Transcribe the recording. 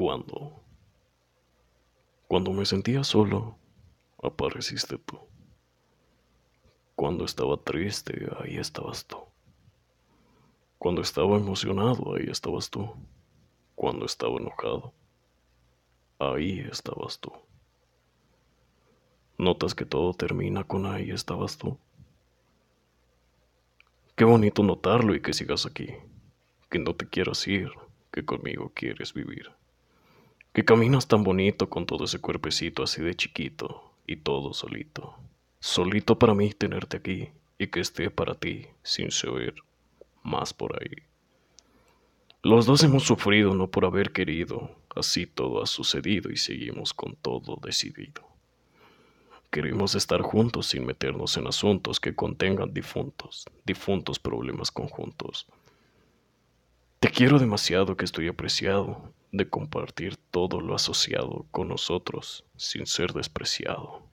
Cuando, cuando me sentía solo, apareciste tú. Cuando estaba triste, ahí estabas tú. Cuando estaba emocionado, ahí estabas tú. Cuando estaba enojado, ahí estabas tú. Notas que todo termina con ahí estabas tú. Qué bonito notarlo y que sigas aquí, que no te quieras ir, que conmigo quieres vivir. Que caminas tan bonito con todo ese cuerpecito así de chiquito y todo solito. Solito para mí tenerte aquí y que esté para ti sin saber más por ahí. Los dos hemos sufrido no por haber querido, así todo ha sucedido y seguimos con todo decidido. Queremos estar juntos sin meternos en asuntos que contengan difuntos, difuntos problemas conjuntos. Te quiero demasiado que estoy apreciado de compartir todo lo asociado con nosotros sin ser despreciado.